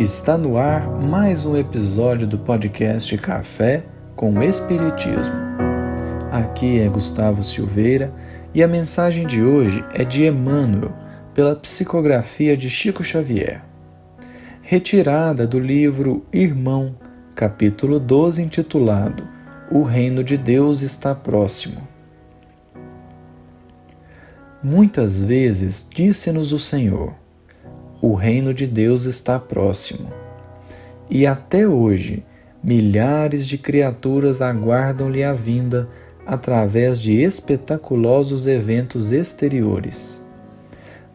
Está no ar mais um episódio do podcast Café com Espiritismo. Aqui é Gustavo Silveira e a mensagem de hoje é de Emmanuel, pela psicografia de Chico Xavier. Retirada do livro Irmão, capítulo 12, intitulado O Reino de Deus está próximo. Muitas vezes disse-nos o Senhor: o reino de Deus está próximo. E até hoje, milhares de criaturas aguardam-lhe a vinda através de espetaculosos eventos exteriores.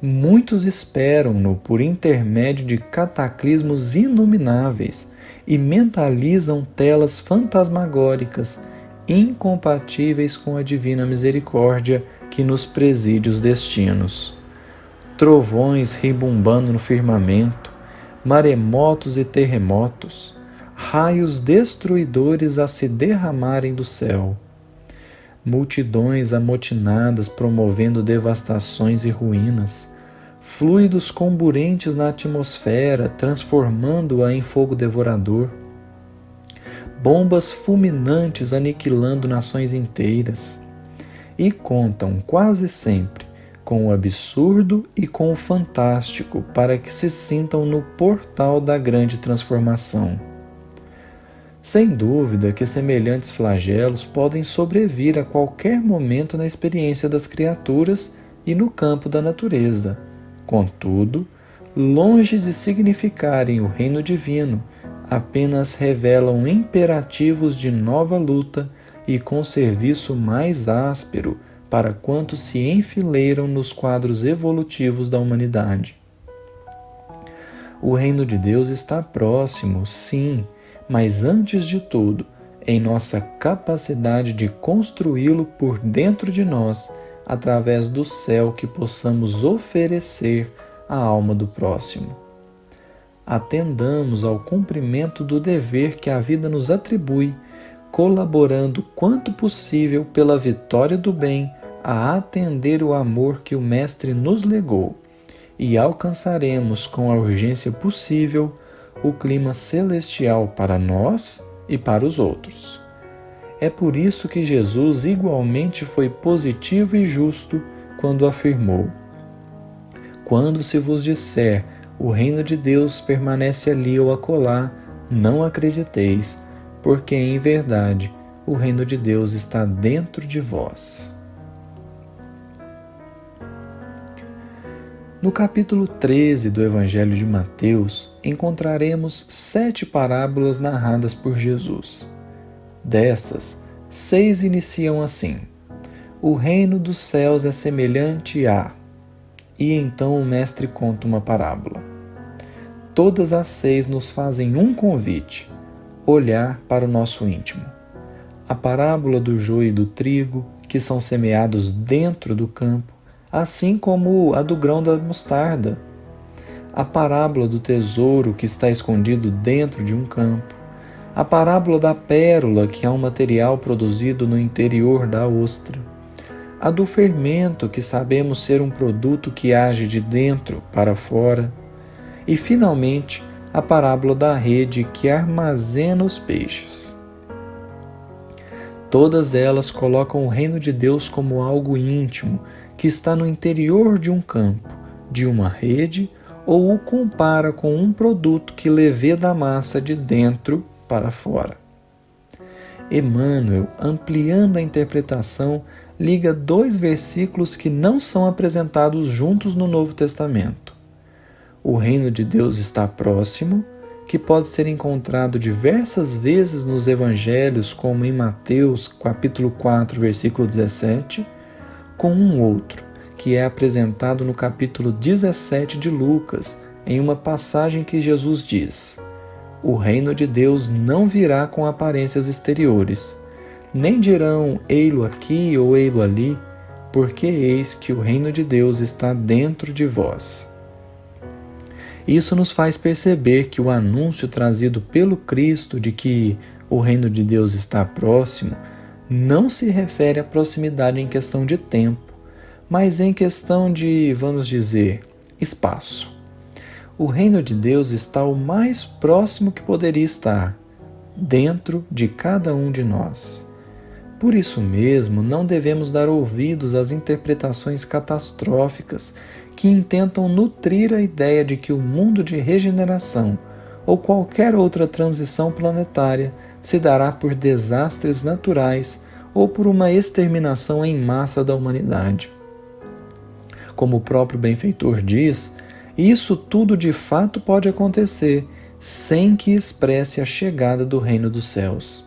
Muitos esperam-no por intermédio de cataclismos inomináveis e mentalizam telas fantasmagóricas incompatíveis com a divina misericórdia que nos preside os destinos trovões ribumbando no firmamento, maremotos e terremotos, raios destruidores a se derramarem do céu, multidões amotinadas promovendo devastações e ruínas, fluidos comburentes na atmosfera, transformando-a em fogo devorador, bombas fulminantes aniquilando nações inteiras, e contam quase sempre com o absurdo e com o fantástico, para que se sintam no portal da grande transformação. Sem dúvida que semelhantes flagelos podem sobrevir a qualquer momento na experiência das criaturas e no campo da natureza. Contudo, longe de significarem o reino divino, apenas revelam imperativos de nova luta e com serviço mais áspero para quantos se enfileiram nos quadros evolutivos da humanidade. O reino de Deus está próximo, sim, mas antes de tudo, em nossa capacidade de construí-lo por dentro de nós, através do céu que possamos oferecer à alma do próximo. Atendamos ao cumprimento do dever que a vida nos atribui colaborando quanto possível pela vitória do bem, a atender o amor que o Mestre nos legou, e alcançaremos com a urgência possível o clima celestial para nós e para os outros. É por isso que Jesus igualmente foi positivo e justo quando afirmou: Quando se vos disser o reino de Deus permanece ali ou acolá, não acrediteis porque em verdade o reino de Deus está dentro de vós. No capítulo 13 do Evangelho de Mateus, encontraremos sete parábolas narradas por Jesus. Dessas, seis iniciam assim: O reino dos céus é semelhante a. E então o Mestre conta uma parábola. Todas as seis nos fazem um convite olhar para o nosso íntimo. A parábola do joio e do trigo, que são semeados dentro do campo, assim como a do grão da mostarda. A parábola do tesouro que está escondido dentro de um campo. A parábola da pérola, que é um material produzido no interior da ostra. A do fermento, que sabemos ser um produto que age de dentro para fora. E, finalmente, a parábola da rede que armazena os peixes. Todas elas colocam o reino de Deus como algo íntimo que está no interior de um campo, de uma rede, ou o compara com um produto que levê da massa de dentro para fora. Emmanuel, ampliando a interpretação, liga dois versículos que não são apresentados juntos no Novo Testamento o reino de Deus está próximo, que pode ser encontrado diversas vezes nos evangelhos, como em Mateus, capítulo 4, versículo 17, com um outro, que é apresentado no capítulo 17 de Lucas, em uma passagem que Jesus diz: O reino de Deus não virá com aparências exteriores, nem dirão ei-lo aqui ou ei-lo ali, porque eis que o reino de Deus está dentro de vós. Isso nos faz perceber que o anúncio trazido pelo Cristo de que o reino de Deus está próximo não se refere à proximidade em questão de tempo, mas em questão de, vamos dizer, espaço. o reino de Deus está o mais próximo que poderia estar, dentro de cada um de nós. Por isso mesmo, não devemos dar ouvidos às interpretações catastróficas que intentam nutrir a ideia de que o mundo de regeneração ou qualquer outra transição planetária se dará por desastres naturais ou por uma exterminação em massa da humanidade. Como o próprio benfeitor diz, isso tudo de fato pode acontecer sem que expresse a chegada do reino dos céus.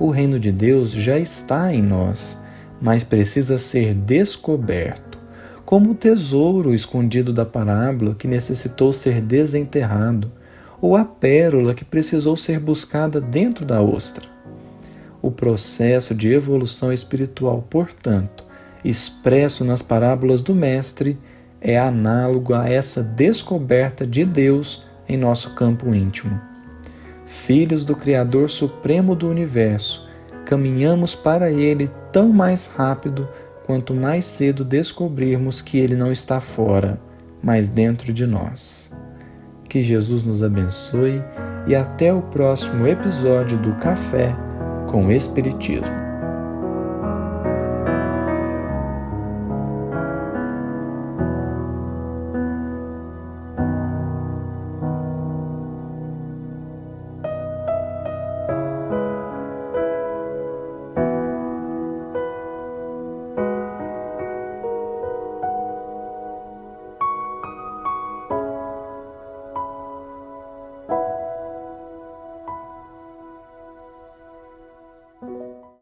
O reino de Deus já está em nós, mas precisa ser descoberto, como o tesouro escondido da parábola que necessitou ser desenterrado, ou a pérola que precisou ser buscada dentro da ostra. O processo de evolução espiritual, portanto, expresso nas parábolas do Mestre, é análogo a essa descoberta de Deus em nosso campo íntimo. Filhos do Criador Supremo do Universo, caminhamos para Ele tão mais rápido quanto mais cedo descobrirmos que Ele não está fora, mas dentro de nós. Que Jesus nos abençoe e até o próximo episódio do Café com Espiritismo.